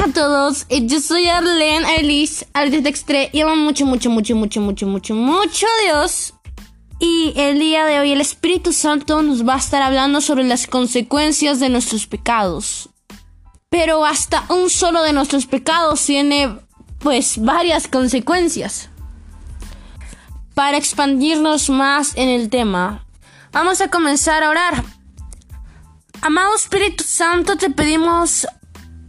A todos, eh, yo soy Arlene Elise, Arlene Extre y amo mucho, mucho, mucho, mucho, mucho, mucho, mucho a Dios. Y el día de hoy el Espíritu Santo nos va a estar hablando sobre las consecuencias de nuestros pecados. Pero hasta un solo de nuestros pecados tiene pues varias consecuencias. Para expandirnos más en el tema, vamos a comenzar a orar. Amado Espíritu Santo, te pedimos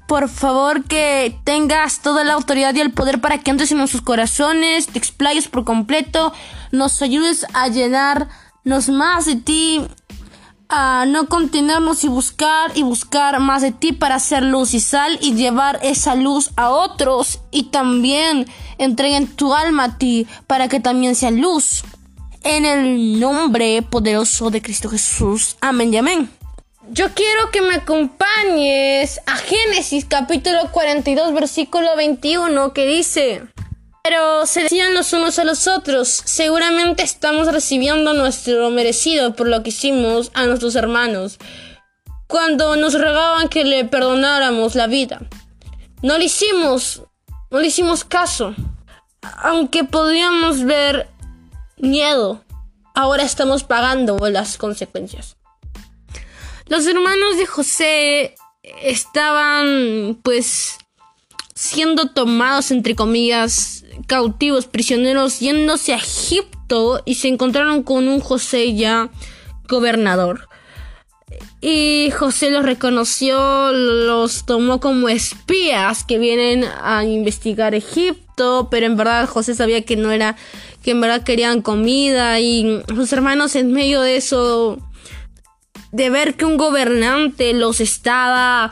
por favor que tengas toda la autoridad y el poder para que entres en nuestros corazones, te explayes por completo, nos ayudes a llenarnos más de ti, a no contenernos y buscar y buscar más de ti para hacer luz y sal y llevar esa luz a otros y también entreguen tu alma a ti para que también sea luz. En el nombre poderoso de Cristo Jesús. Amén y amén. Yo quiero que me acompañes a Génesis capítulo 42 versículo 21 que dice, pero se decían los unos a los otros, seguramente estamos recibiendo nuestro merecido por lo que hicimos a nuestros hermanos cuando nos rogaban que le perdonáramos la vida. No le hicimos, no le hicimos caso, aunque podíamos ver miedo, ahora estamos pagando las consecuencias. Los hermanos de José estaban pues siendo tomados entre comillas cautivos, prisioneros, yéndose a Egipto y se encontraron con un José ya gobernador. Y José los reconoció, los tomó como espías que vienen a investigar Egipto, pero en verdad José sabía que no era, que en verdad querían comida y sus hermanos en medio de eso de ver que un gobernante los estaba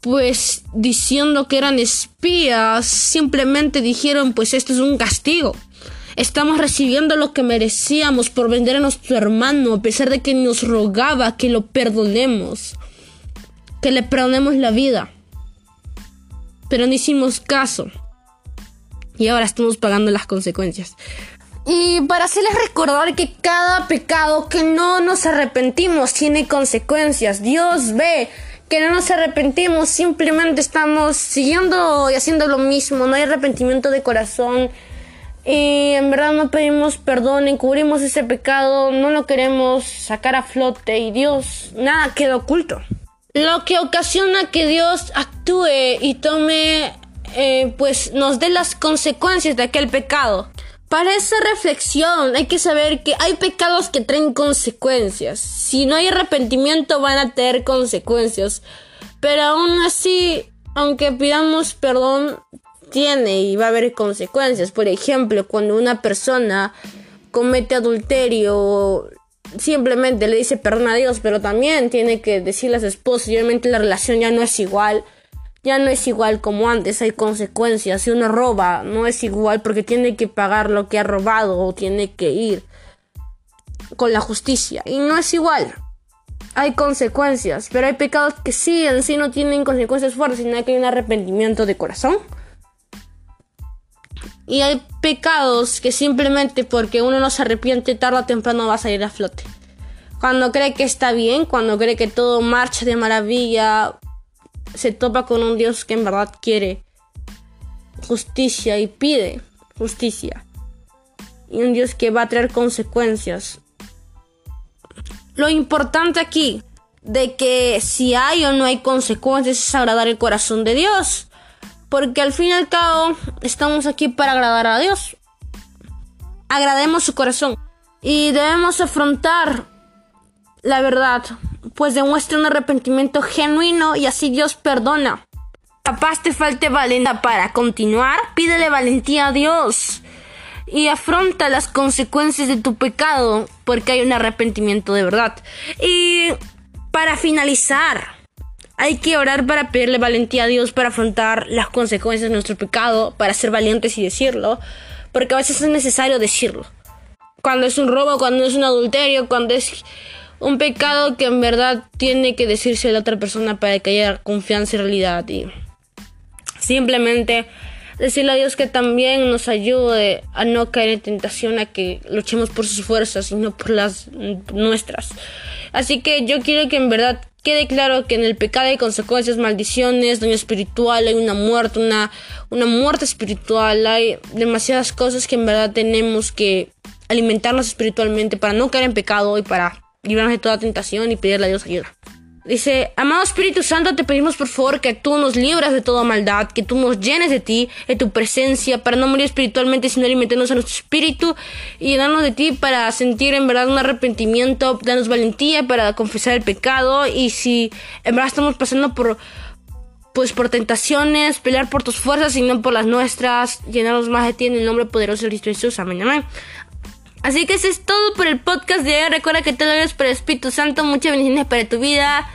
pues diciendo que eran espías, simplemente dijeron pues esto es un castigo. Estamos recibiendo lo que merecíamos por vender a nuestro hermano, a pesar de que nos rogaba que lo perdonemos, que le perdonemos la vida. Pero no hicimos caso. Y ahora estamos pagando las consecuencias. Y para hacerles recordar que cada pecado que no nos arrepentimos tiene consecuencias. Dios ve que no nos arrepentimos, simplemente estamos siguiendo y haciendo lo mismo. No hay arrepentimiento de corazón. Y en verdad no pedimos perdón, encubrimos ese pecado, no lo queremos sacar a flote y Dios nada queda oculto. Lo que ocasiona que Dios actúe y tome, eh, pues nos dé las consecuencias de aquel pecado. Para esa reflexión hay que saber que hay pecados que traen consecuencias. Si no hay arrepentimiento van a tener consecuencias. Pero aún así, aunque pidamos perdón, tiene y va a haber consecuencias. Por ejemplo, cuando una persona comete adulterio, simplemente le dice perdón a Dios, pero también tiene que decirle a su esposa y obviamente la relación ya no es igual ya no es igual como antes, hay consecuencias. Si uno roba, no es igual porque tiene que pagar lo que ha robado o tiene que ir con la justicia. Y no es igual. Hay consecuencias, pero hay pecados que sí en sí no tienen consecuencias fuertes, sino que hay un arrepentimiento de corazón. Y hay pecados que simplemente porque uno no se arrepiente tarde o temprano va a salir a flote. Cuando cree que está bien, cuando cree que todo marcha de maravilla, se topa con un Dios que en verdad quiere justicia y pide justicia. Y un Dios que va a traer consecuencias. Lo importante aquí de que si hay o no hay consecuencias es agradar el corazón de Dios. Porque al fin y al cabo estamos aquí para agradar a Dios. Agrademos su corazón. Y debemos afrontar la verdad pues demuestra un arrepentimiento genuino y así Dios perdona. Capaz te falte valentía para continuar, pídele valentía a Dios y afronta las consecuencias de tu pecado porque hay un arrepentimiento de verdad. Y para finalizar, hay que orar para pedirle valentía a Dios para afrontar las consecuencias de nuestro pecado, para ser valientes y decirlo, porque a veces es necesario decirlo. Cuando es un robo, cuando es un adulterio, cuando es un pecado que en verdad tiene que decirse a la otra persona para que haya confianza y realidad y simplemente decirle a Dios que también nos ayude a no caer en tentación, a que luchemos por sus fuerzas y no por las nuestras. Así que yo quiero que en verdad quede claro que en el pecado hay consecuencias, maldiciones, daño espiritual, hay una muerte, una, una muerte espiritual, hay demasiadas cosas que en verdad tenemos que alimentarnos espiritualmente para no caer en pecado y para librarnos de toda tentación y pedirle a Dios ayuda. Dice, amado Espíritu Santo, te pedimos por favor que tú nos libras de toda maldad, que tú nos llenes de ti, de tu presencia, para no morir espiritualmente, sino alimentarnos a nuestro espíritu y llenarnos de ti para sentir en verdad un arrepentimiento, darnos valentía para confesar el pecado y si en verdad estamos pasando por pues por tentaciones, pelear por tus fuerzas y no por las nuestras, llenarnos más de ti en el nombre poderoso de Cristo Jesús. Amén, amén. Así que eso es todo por el podcast de hoy. Recuerda que te lo por el Espíritu Santo. Muchas bendiciones para tu vida.